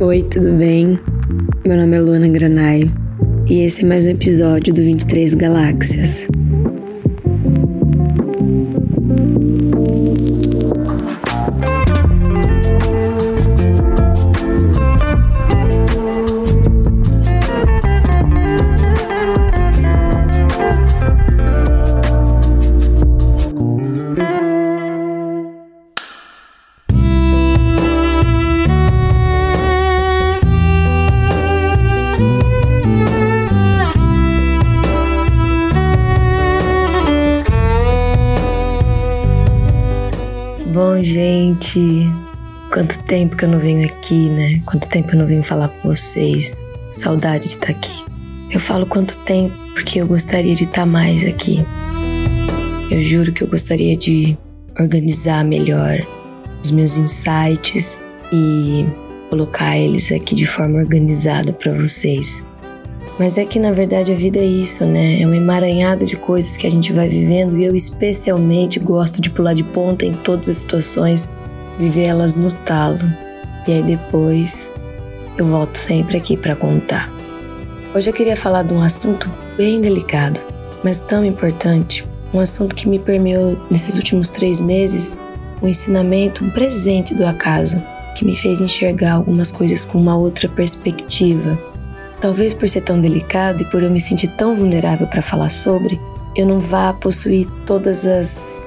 Oi, tudo bem? Meu nome é Luana Granai e esse é mais um episódio do 23 Galáxias. Quanto tempo que eu não venho aqui, né? Quanto tempo eu não venho falar com vocês. Saudade de estar aqui. Eu falo quanto tempo porque eu gostaria de estar mais aqui. Eu juro que eu gostaria de organizar melhor os meus insights e colocar eles aqui de forma organizada para vocês. Mas é que na verdade a vida é isso, né? É um emaranhado de coisas que a gente vai vivendo e eu especialmente gosto de pular de ponta em todas as situações, viver elas no talo. E aí depois eu volto sempre aqui para contar. Hoje eu queria falar de um assunto bem delicado, mas tão importante. Um assunto que me permeou nesses últimos três meses, um ensinamento, um presente do acaso, que me fez enxergar algumas coisas com uma outra perspectiva Talvez por ser tão delicado e por eu me sentir tão vulnerável para falar sobre, eu não vá possuir todas as,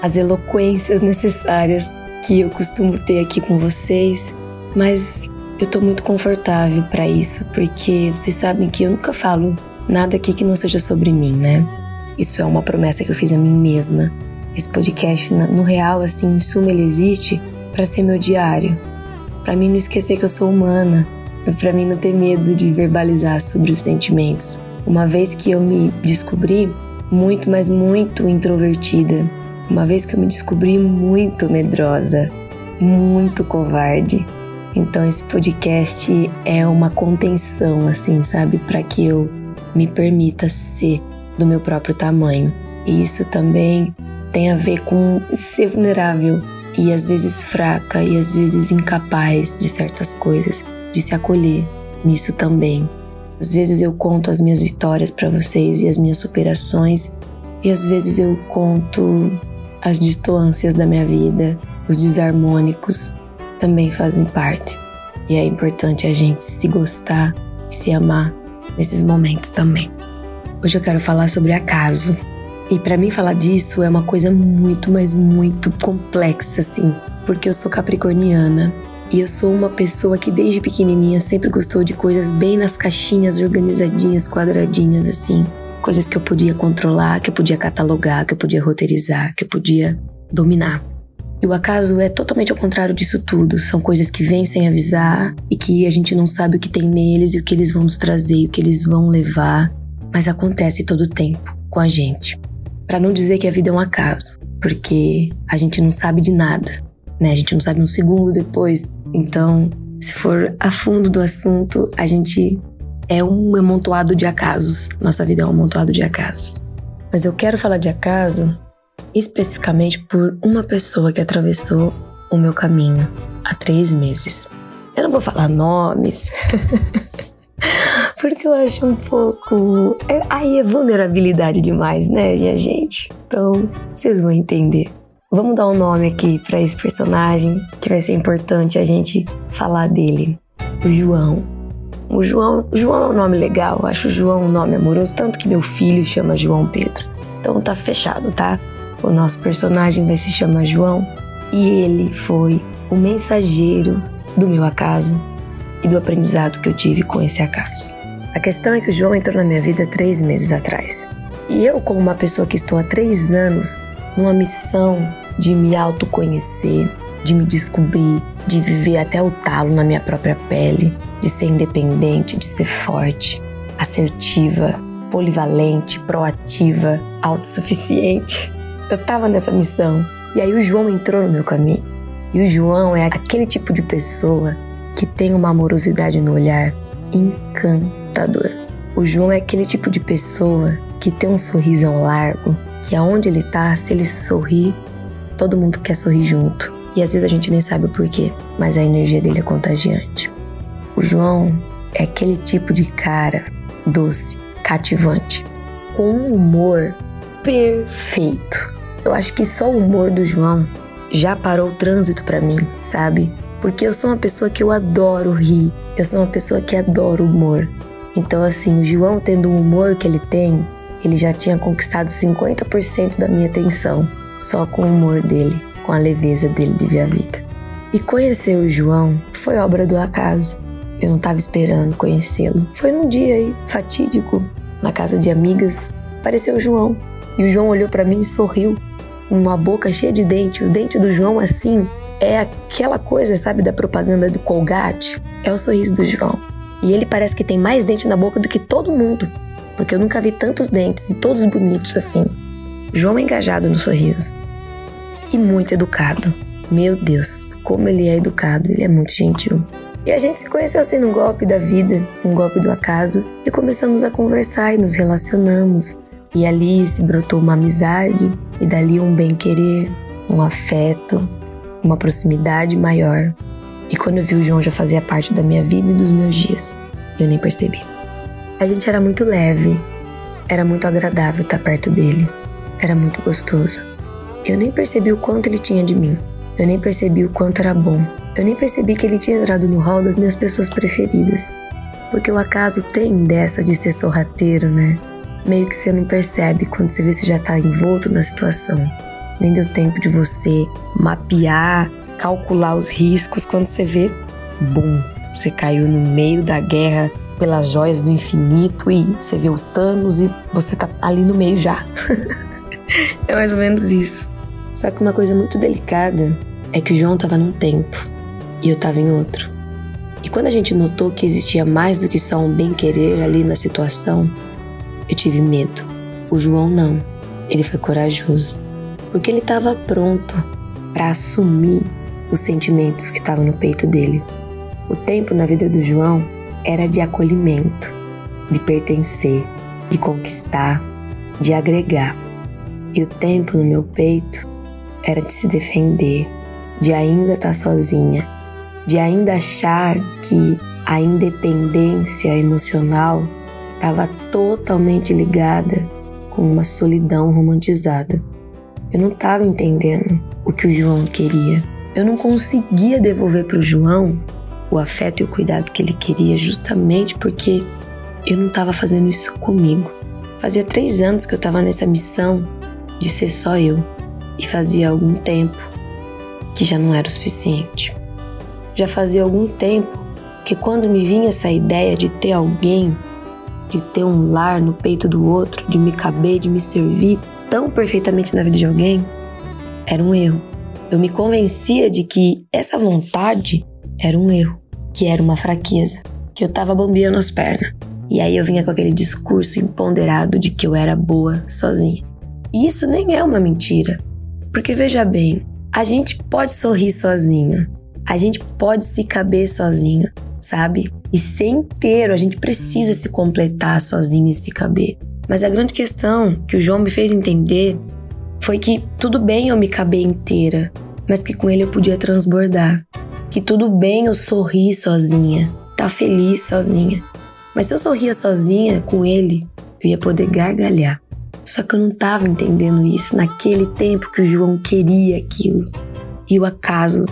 as eloquências necessárias que eu costumo ter aqui com vocês, mas eu tô muito confortável para isso, porque vocês sabem que eu nunca falo nada aqui que não seja sobre mim, né? Isso é uma promessa que eu fiz a mim mesma. Esse podcast, no real, assim, em suma, ele existe para ser meu diário, para mim não esquecer que eu sou humana, para mim não ter medo de verbalizar sobre os sentimentos. Uma vez que eu me descobri muito, mas muito introvertida, uma vez que eu me descobri muito medrosa, muito covarde. Então esse podcast é uma contenção assim, sabe, para que eu me permita ser do meu próprio tamanho. E isso também tem a ver com ser vulnerável e às vezes fraca e às vezes incapaz de certas coisas de se acolher nisso também. Às vezes eu conto as minhas vitórias para vocês e as minhas superações, e às vezes eu conto as distâncias da minha vida, os desarmônicos também fazem parte. E é importante a gente se gostar e se amar nesses momentos também. Hoje eu quero falar sobre acaso. E para mim falar disso é uma coisa muito, mas muito complexa assim, porque eu sou capricorniana e eu sou uma pessoa que desde pequenininha sempre gostou de coisas bem nas caixinhas, organizadinhas, quadradinhas, assim. Coisas que eu podia controlar, que eu podia catalogar, que eu podia roteirizar, que eu podia dominar. E o acaso é totalmente ao contrário disso tudo. São coisas que vêm sem avisar e que a gente não sabe o que tem neles e o que eles vão nos trazer e o que eles vão levar. Mas acontece todo o tempo com a gente. Para não dizer que a vida é um acaso, porque a gente não sabe de nada né? A gente não sabe um segundo depois. Então, se for a fundo do assunto, a gente é um amontoado de acasos. Nossa vida é um amontoado de acasos. Mas eu quero falar de acaso especificamente por uma pessoa que atravessou o meu caminho há três meses. Eu não vou falar nomes, porque eu acho um pouco. É, aí é vulnerabilidade demais, né, minha gente? Então, vocês vão entender. Vamos dar um nome aqui para esse personagem que vai ser importante a gente falar dele. O João. O João, João é um nome legal, eu acho João um nome amoroso, tanto que meu filho chama João Pedro. Então tá fechado, tá? O nosso personagem vai se chamar João e ele foi o mensageiro do meu acaso e do aprendizado que eu tive com esse acaso. A questão é que o João entrou na minha vida três meses atrás. E eu, como uma pessoa que estou há três anos numa missão de me autoconhecer, de me descobrir, de viver até o talo na minha própria pele, de ser independente, de ser forte, assertiva, polivalente, proativa, autossuficiente. Eu tava nessa missão. E aí o João entrou no meu caminho. E o João é aquele tipo de pessoa que tem uma amorosidade no olhar encantador. O João é aquele tipo de pessoa que tem um sorrisão largo, que aonde ele tá, se ele sorrir, todo mundo quer sorrir junto. E às vezes a gente nem sabe o porquê, mas a energia dele é contagiante. O João é aquele tipo de cara doce, cativante, com um humor perfeito. Eu acho que só o humor do João já parou o trânsito para mim, sabe? Porque eu sou uma pessoa que eu adoro rir, eu sou uma pessoa que adoro humor. Então, assim, o João tendo o humor que ele tem, ele já tinha conquistado 50% da minha atenção, só com o humor dele, com a leveza dele de ver a vida. E conhecer o João foi obra do acaso. Eu não estava esperando conhecê-lo. Foi num dia aí, fatídico, na casa de amigas, apareceu o João. E o João olhou para mim e sorriu, uma boca cheia de dente. O dente do João, assim, é aquela coisa, sabe, da propaganda do Colgate. É o sorriso do João. E ele parece que tem mais dente na boca do que todo mundo, porque eu nunca vi tantos dentes e todos bonitos assim. João é engajado no sorriso. E muito educado. Meu Deus, como ele é educado, ele é muito gentil. E a gente se conheceu assim num golpe da vida, um golpe do acaso, e começamos a conversar e nos relacionamos. E ali se brotou uma amizade, e dali um bem-querer, um afeto, uma proximidade maior. E quando eu vi o João já fazia parte da minha vida e dos meus dias, eu nem percebi. A gente era muito leve, era muito agradável estar perto dele, era muito gostoso. Eu nem percebi o quanto ele tinha de mim, eu nem percebi o quanto era bom eu nem percebi que ele tinha entrado no hall das minhas pessoas preferidas. Porque o acaso tem dessa de ser sorrateiro, né? Meio que você não percebe quando você vê se já tá envolto na situação. Nem deu tempo de você mapear, calcular os riscos. Quando você vê, bum, você caiu no meio da guerra pelas joias do infinito e você vê o Thanos e você tá ali no meio já. é mais ou menos isso. Só que uma coisa muito delicada é que o João tava num tempo e eu estava em outro. E quando a gente notou que existia mais do que só um bem-querer ali na situação, eu tive medo. O João não. Ele foi corajoso, porque ele estava pronto para assumir os sentimentos que estavam no peito dele. O tempo na vida do João era de acolhimento, de pertencer, de conquistar, de agregar. E o tempo no meu peito era de se defender, de ainda estar tá sozinha, de ainda achar que a independência emocional estava totalmente ligada com uma solidão romantizada. Eu não estava entendendo o que o João queria. Eu não conseguia devolver para o João o afeto e o cuidado que ele queria, justamente porque eu não estava fazendo isso comigo. Fazia três anos que eu estava nessa missão de ser só eu, e fazia algum tempo que já não era o suficiente. Já fazia algum tempo que quando me vinha essa ideia de ter alguém, de ter um lar no peito do outro, de me caber, de me servir tão perfeitamente na vida de alguém, era um erro. Eu me convencia de que essa vontade era um erro, que era uma fraqueza, que eu tava bombeando as pernas. E aí eu vinha com aquele discurso empoderado de que eu era boa sozinha. E isso nem é uma mentira. Porque veja bem, a gente pode sorrir sozinho, a gente pode se caber sozinho, sabe? E ser inteiro, a gente precisa se completar sozinho e se caber. Mas a grande questão que o João me fez entender foi que tudo bem eu me caber inteira, mas que com ele eu podia transbordar. Que tudo bem eu sorrir sozinha, tá feliz sozinha. Mas se eu sorria sozinha com ele, eu ia poder gargalhar. Só que eu não estava entendendo isso naquele tempo que o João queria aquilo. E o acaso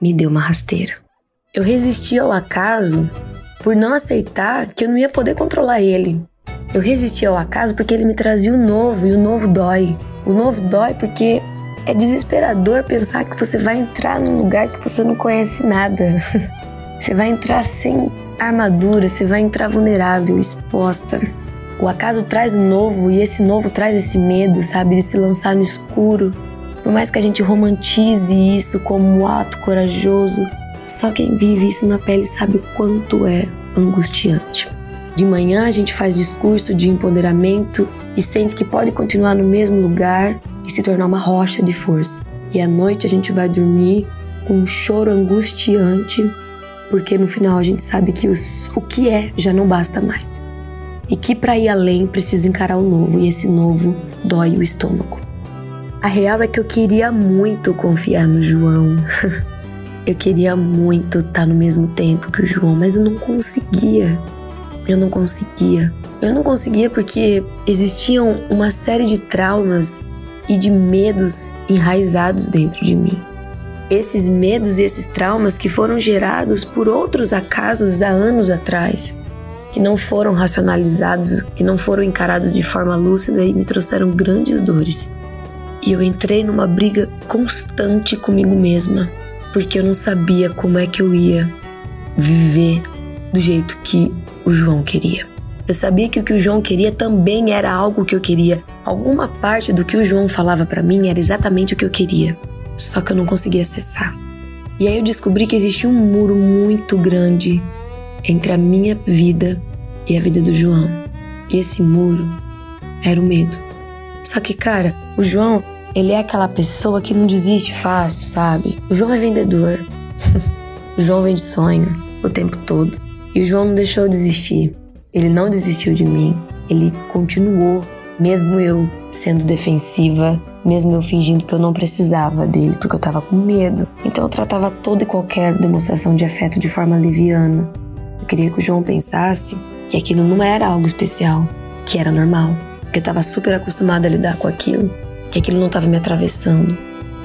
me deu uma rasteira. Eu resisti ao acaso por não aceitar que eu não ia poder controlar ele. Eu resisti ao acaso porque ele me trazia o novo e o novo dói. O novo dói porque é desesperador pensar que você vai entrar num lugar que você não conhece nada. você vai entrar sem armadura, você vai entrar vulnerável, exposta. O acaso traz o novo e esse novo traz esse medo, sabe, de se lançar no escuro, por mais que a gente romantize isso como um ato corajoso, só quem vive isso na pele sabe o quanto é angustiante. De manhã a gente faz discurso de empoderamento e sente que pode continuar no mesmo lugar e se tornar uma rocha de força. E à noite a gente vai dormir com um choro angustiante, porque no final a gente sabe que os, o que é já não basta mais. E que para ir além precisa encarar o novo, e esse novo dói o estômago. A real é que eu queria muito confiar no João. Eu queria muito estar no mesmo tempo que o João, mas eu não conseguia. Eu não conseguia. Eu não conseguia porque existiam uma série de traumas e de medos enraizados dentro de mim. Esses medos e esses traumas que foram gerados por outros acasos há anos atrás, que não foram racionalizados, que não foram encarados de forma lúcida e me trouxeram grandes dores. E eu entrei numa briga constante comigo mesma, porque eu não sabia como é que eu ia viver do jeito que o João queria. Eu sabia que o que o João queria também era algo que eu queria. Alguma parte do que o João falava para mim era exatamente o que eu queria, só que eu não conseguia acessar. E aí eu descobri que existia um muro muito grande entre a minha vida e a vida do João. E esse muro era o medo. Só que, cara, o João, ele é aquela pessoa que não desiste fácil, sabe? O João é vendedor. o João vende sonho o tempo todo. E o João não deixou de desistir. Ele não desistiu de mim. Ele continuou, mesmo eu sendo defensiva, mesmo eu fingindo que eu não precisava dele, porque eu tava com medo. Então eu tratava toda e qualquer demonstração de afeto de forma liviana. Queria que o João pensasse que aquilo não era algo especial, que era normal, que eu tava super acostumada a lidar com aquilo, que aquilo não tava me atravessando.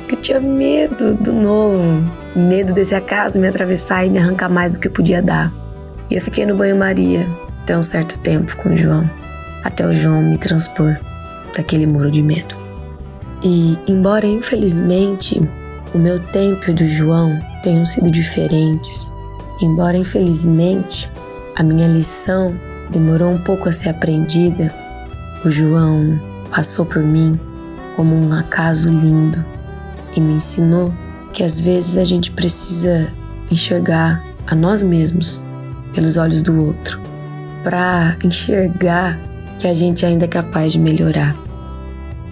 Que eu tinha medo do novo, medo desse acaso me atravessar e me arrancar mais do que eu podia dar. E eu fiquei no banho-maria até um certo tempo com o João, até o João me transpor daquele muro de medo. E, embora infelizmente o meu tempo e o do João tenham sido diferentes, embora infelizmente a minha lição demorou um pouco a ser aprendida, o João passou por mim como um acaso lindo e me ensinou que às vezes a gente precisa enxergar a nós mesmos pelos olhos do outro, para enxergar que a gente ainda é capaz de melhorar.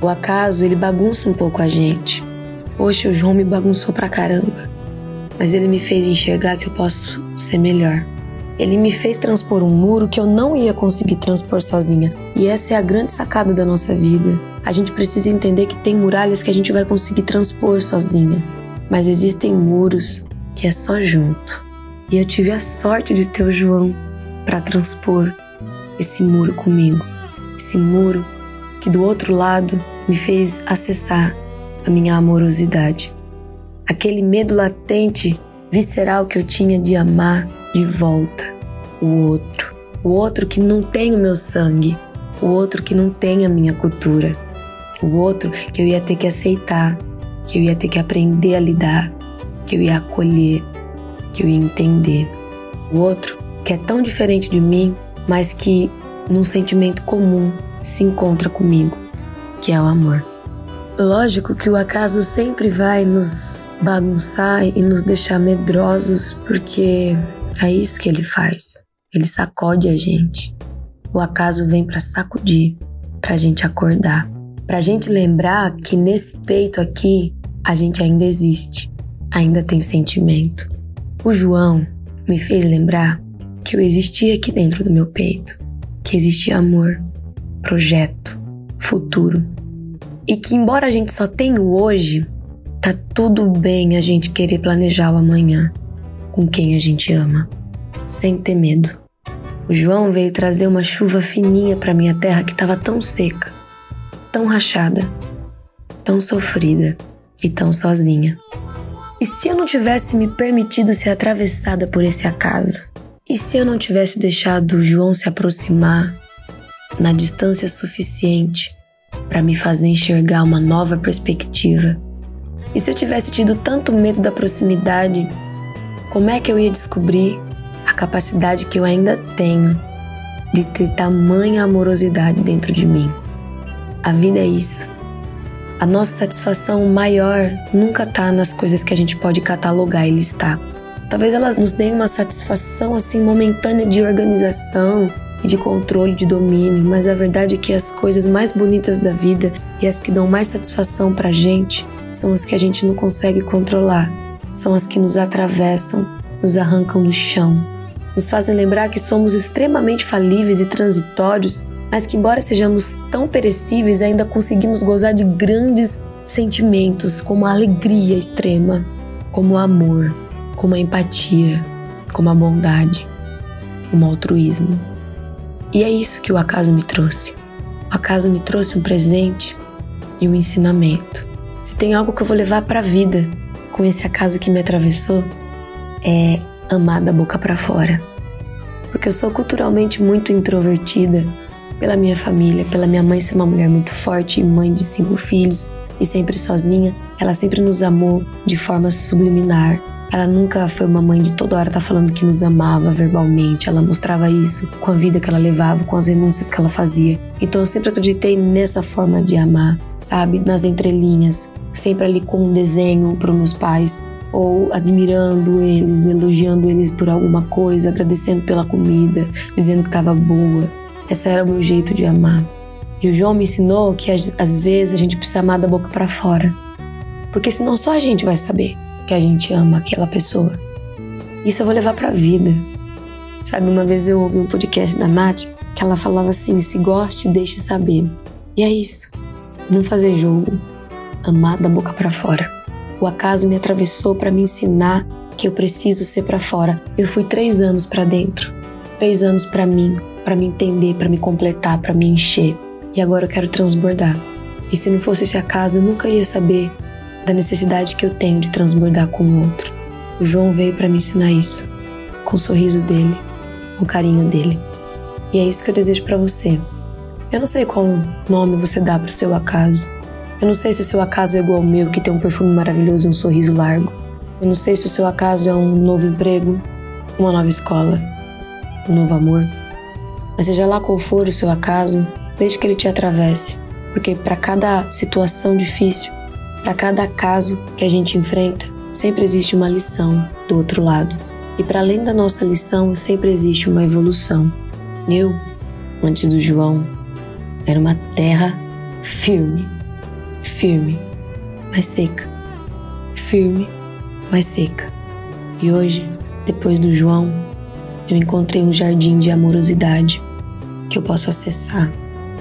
O acaso, ele bagunça um pouco a gente. Poxa, o João me bagunçou pra caramba. Mas ele me fez enxergar que eu posso ser melhor. Ele me fez transpor um muro que eu não ia conseguir transpor sozinha. E essa é a grande sacada da nossa vida. A gente precisa entender que tem muralhas que a gente vai conseguir transpor sozinha. Mas existem muros que é só junto. E eu tive a sorte de ter o João para transpor esse muro comigo. Esse muro que do outro lado me fez acessar a minha amorosidade. Aquele medo latente, visceral que eu tinha de amar de volta o outro. O outro que não tem o meu sangue, o outro que não tem a minha cultura, o outro que eu ia ter que aceitar, que eu ia ter que aprender a lidar, que eu ia acolher, que eu ia entender. O outro que é tão diferente de mim, mas que num sentimento comum se encontra comigo que é o amor. Lógico que o acaso sempre vai nos bagunçar e nos deixar medrosos, porque é isso que ele faz. Ele sacode a gente. O acaso vem para sacudir, para a gente acordar, para a gente lembrar que nesse peito aqui a gente ainda existe, ainda tem sentimento. O João me fez lembrar que eu existia aqui dentro do meu peito, que existia amor, projeto, futuro. E que, embora a gente só tenha o hoje, tá tudo bem a gente querer planejar o amanhã com quem a gente ama, sem ter medo. O João veio trazer uma chuva fininha para minha terra que estava tão seca, tão rachada, tão sofrida e tão sozinha. E se eu não tivesse me permitido ser atravessada por esse acaso? E se eu não tivesse deixado o João se aproximar na distância suficiente para me fazer enxergar uma nova perspectiva. E se eu tivesse tido tanto medo da proximidade, como é que eu ia descobrir a capacidade que eu ainda tenho de ter tamanha amorosidade dentro de mim? A vida é isso. A nossa satisfação maior nunca está nas coisas que a gente pode catalogar e listar. Talvez elas nos deem uma satisfação assim momentânea de organização, e de controle, de domínio, mas a verdade é que as coisas mais bonitas da vida e as que dão mais satisfação pra gente são as que a gente não consegue controlar, são as que nos atravessam, nos arrancam do chão, nos fazem lembrar que somos extremamente falíveis e transitórios, mas que, embora sejamos tão perecíveis, ainda conseguimos gozar de grandes sentimentos como a alegria extrema, como o amor, com uma empatia, com uma bondade, um altruísmo. E é isso que o acaso me trouxe. O acaso me trouxe um presente e um ensinamento. Se tem algo que eu vou levar para a vida com esse acaso que me atravessou, é amar da boca para fora. Porque eu sou culturalmente muito introvertida pela minha família, pela minha mãe ser uma mulher muito forte e mãe de cinco filhos e sempre sozinha. Ela sempre nos amou de forma subliminar, ela nunca foi uma mãe de toda hora tá falando que nos amava verbalmente. Ela mostrava isso com a vida que ela levava, com as renúncias que ela fazia. Então eu sempre acreditei nessa forma de amar, sabe? Nas entrelinhas, sempre ali com um desenho para meus pais, ou admirando eles, elogiando eles por alguma coisa, agradecendo pela comida, dizendo que estava boa. Esse era o meu jeito de amar. E o João me ensinou que às vezes a gente precisa amar da boca para fora. Porque senão só a gente vai saber que a gente ama aquela pessoa. Isso eu vou levar pra vida. Sabe, uma vez eu ouvi um podcast da Nath que ela falava assim: se goste, deixe saber. E é isso. Não fazer jogo. Amar da boca para fora. O acaso me atravessou para me ensinar que eu preciso ser para fora. Eu fui três anos para dentro. Três anos para mim, para me entender, para me completar, para me encher. E agora eu quero transbordar. E se não fosse esse acaso, eu nunca ia saber da necessidade que eu tenho de transbordar com o outro. O João veio para me ensinar isso, com o sorriso dele, com o carinho dele. E é isso que eu desejo para você. Eu não sei qual nome você dá pro seu acaso. Eu não sei se o seu acaso é igual ao meu, que tem um perfume maravilhoso e um sorriso largo. Eu não sei se o seu acaso é um novo emprego, uma nova escola, um novo amor. Mas seja lá qual for o seu acaso, deixe que ele te atravesse, porque para cada situação difícil para cada caso que a gente enfrenta, sempre existe uma lição do outro lado. E para além da nossa lição, sempre existe uma evolução. Eu, antes do João, era uma terra firme, firme, mas seca. Firme, mas seca. E hoje, depois do João, eu encontrei um jardim de amorosidade que eu posso acessar,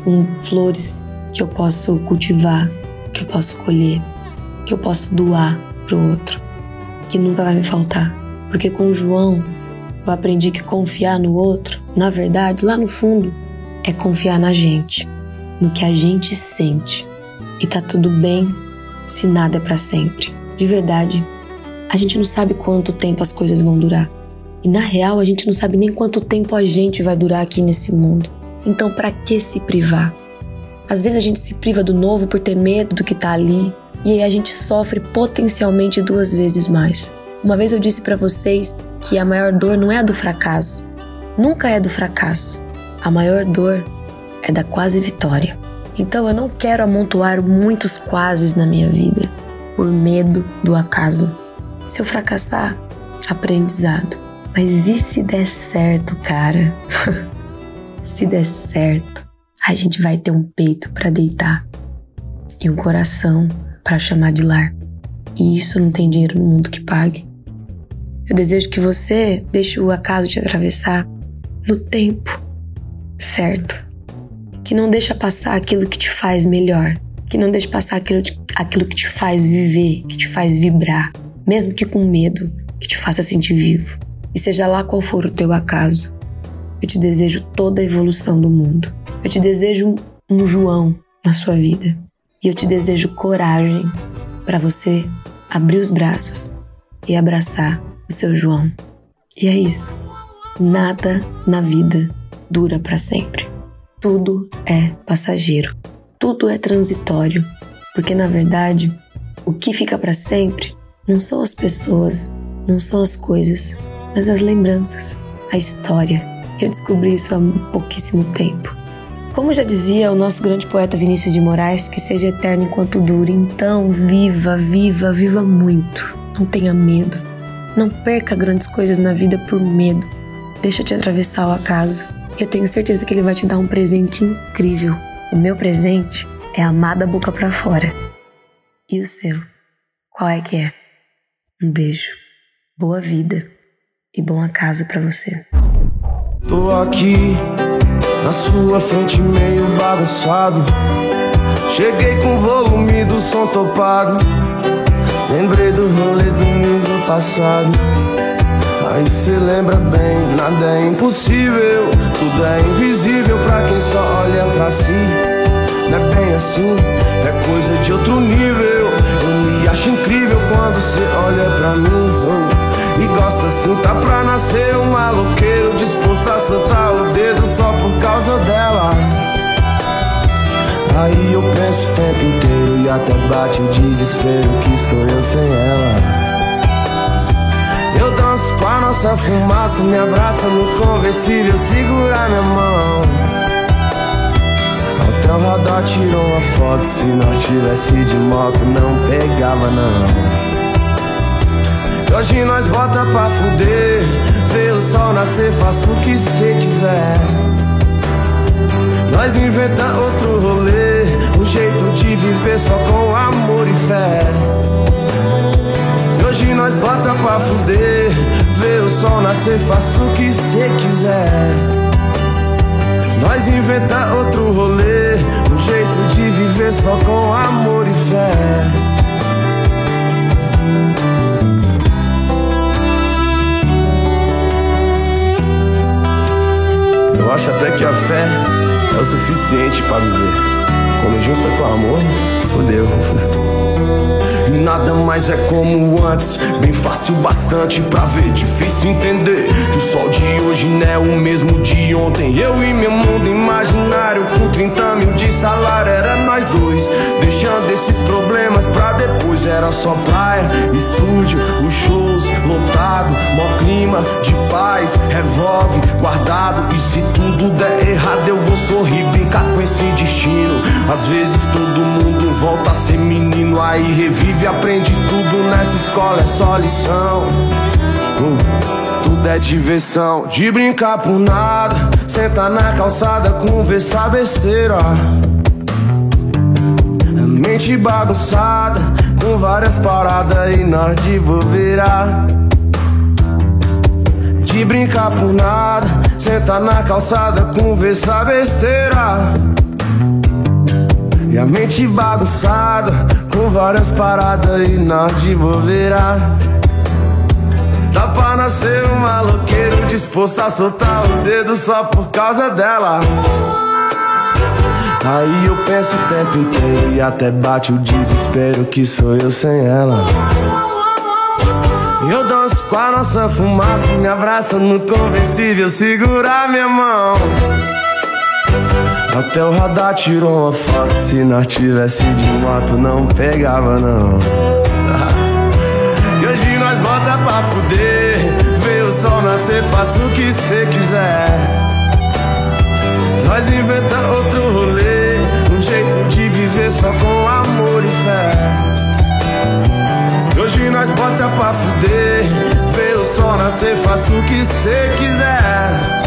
com flores que eu posso cultivar, que eu posso colher, que eu posso doar para o outro, que nunca vai me faltar. Porque com o João eu aprendi que confiar no outro, na verdade, lá no fundo, é confiar na gente, no que a gente sente. E tá tudo bem se nada é para sempre. De verdade, a gente não sabe quanto tempo as coisas vão durar. E na real, a gente não sabe nem quanto tempo a gente vai durar aqui nesse mundo. Então, para que se privar? Às vezes a gente se priva do novo por ter medo do que tá ali, e aí a gente sofre potencialmente duas vezes mais. Uma vez eu disse para vocês que a maior dor não é a do fracasso, nunca é do fracasso. A maior dor é da quase vitória. Então eu não quero amontoar muitos quases na minha vida por medo do acaso. Se eu fracassar, aprendizado. Mas e se der certo, cara? se der certo, a gente vai ter um peito para deitar e um coração para chamar de lar. E isso não tem dinheiro no mundo que pague. Eu desejo que você deixe o acaso te atravessar no tempo certo. Que não deixa passar aquilo que te faz melhor. Que não deixe passar aquilo, aquilo que te faz viver, que te faz vibrar. Mesmo que com medo, que te faça sentir vivo. E seja lá qual for o teu acaso, eu te desejo toda a evolução do mundo. Eu te desejo um, um João na sua vida. E eu te desejo coragem para você abrir os braços e abraçar o seu João. E é isso. Nada na vida dura para sempre. Tudo é passageiro. Tudo é transitório, porque na verdade, o que fica para sempre não são as pessoas, não são as coisas, mas as lembranças, a história. Eu descobri isso há pouquíssimo tempo. Como já dizia o nosso grande poeta Vinícius de Moraes, que seja eterno enquanto dure. Então, viva, viva, viva muito. Não tenha medo. Não perca grandes coisas na vida por medo. Deixa te atravessar o acaso. Eu tenho certeza que ele vai te dar um presente incrível. O meu presente é amar da boca para fora. E o seu? Qual é que é? Um beijo. Boa vida e bom acaso para você. Tô aqui na sua frente meio bagunçado Cheguei com o volume do som topado Lembrei do rolê domingo passado. Aí cê lembra bem, nada é impossível, tudo é invisível pra quem só olha pra si. Não é bem assim, é coisa de outro nível. Eu me acho incrível quando cê olha pra mim. Oh, e gosta assim, tá pra nascer um maloqueiro disposto a soltar o dedo só por causa dela. Aí eu penso o tempo inteiro e até bate o desespero que sou eu sem ela. Com a nossa fumaça, me abraça no conversível, segura minha mão. Até o radar tirou uma foto, se não tivesse de moto não pegava não. E hoje nós bota pra fuder, vê o sol nascer, faço o que cê quiser. Nós inventa outro rolê, um jeito de viver só com amor e fé. E hoje nós bota pra fuder, sol nascer, faço o que cê quiser. Nós inventa outro rolê, um jeito de viver só com amor e fé. Eu acho até que a fé é o suficiente para viver. Quando junta com amor, fodeu. Nada mais é como antes, bem fácil bastante pra ver. Difícil entender que o sol de hoje não é o mesmo de ontem. Eu e meu mundo imaginário, com 30 mil de salário, era nós dois. Deixando esses problemas pra depois. Era só praia, estúdio, os shows lotado, mó clima de paz, revolve guardado. E se tudo der errado, eu vou sorrir, brincar com esse destino. Às vezes todo mundo volta a ser menino, aí revive, aprende tudo nessa escola, é só lição. Uh, tudo é diversão, de brincar por nada. Senta na calçada, conversar besteira. Mente bagunçada, com várias paradas e nós de bobeira. De brincar por nada, senta na calçada, conversar besteira. E a mente bagunçada, com várias paradas e nós de bobeira. Dá pra nascer um maloqueiro disposto a soltar o dedo só por causa dela. Aí eu penso o tempo inteiro e até bate o desespero que sou eu sem ela. Eu danço com a nossa fumaça, me abraça no conversível, segura minha mão. Até o radar tirou uma foto, se nós tivesse de moto não pegava não. E hoje nós bota pra fuder, vê o sol nascer, faça o que cê quiser. Nós inventa outro rolê, jeito de viver só com amor e fé. Hoje nós bota pra fuder, vê o sol nascer, faça o que cê quiser.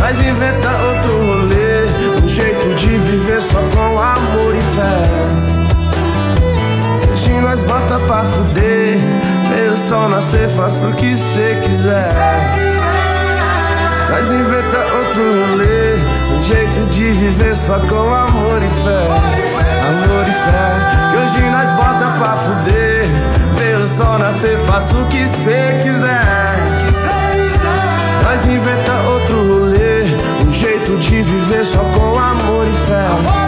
Nós inventa outro rolê, um jeito de viver só com amor e fé. Hoje nós bota pra fuder, vê o sol nascer, faça o que cê quiser. Nós inventa outro rolê Um jeito de viver só com amor e fé. Amor e fé E hoje nós bota pra fuder. Vê o sol nascer, faça o que cê quiser. Nós inventa outro rolê Um jeito de viver só com amor e fé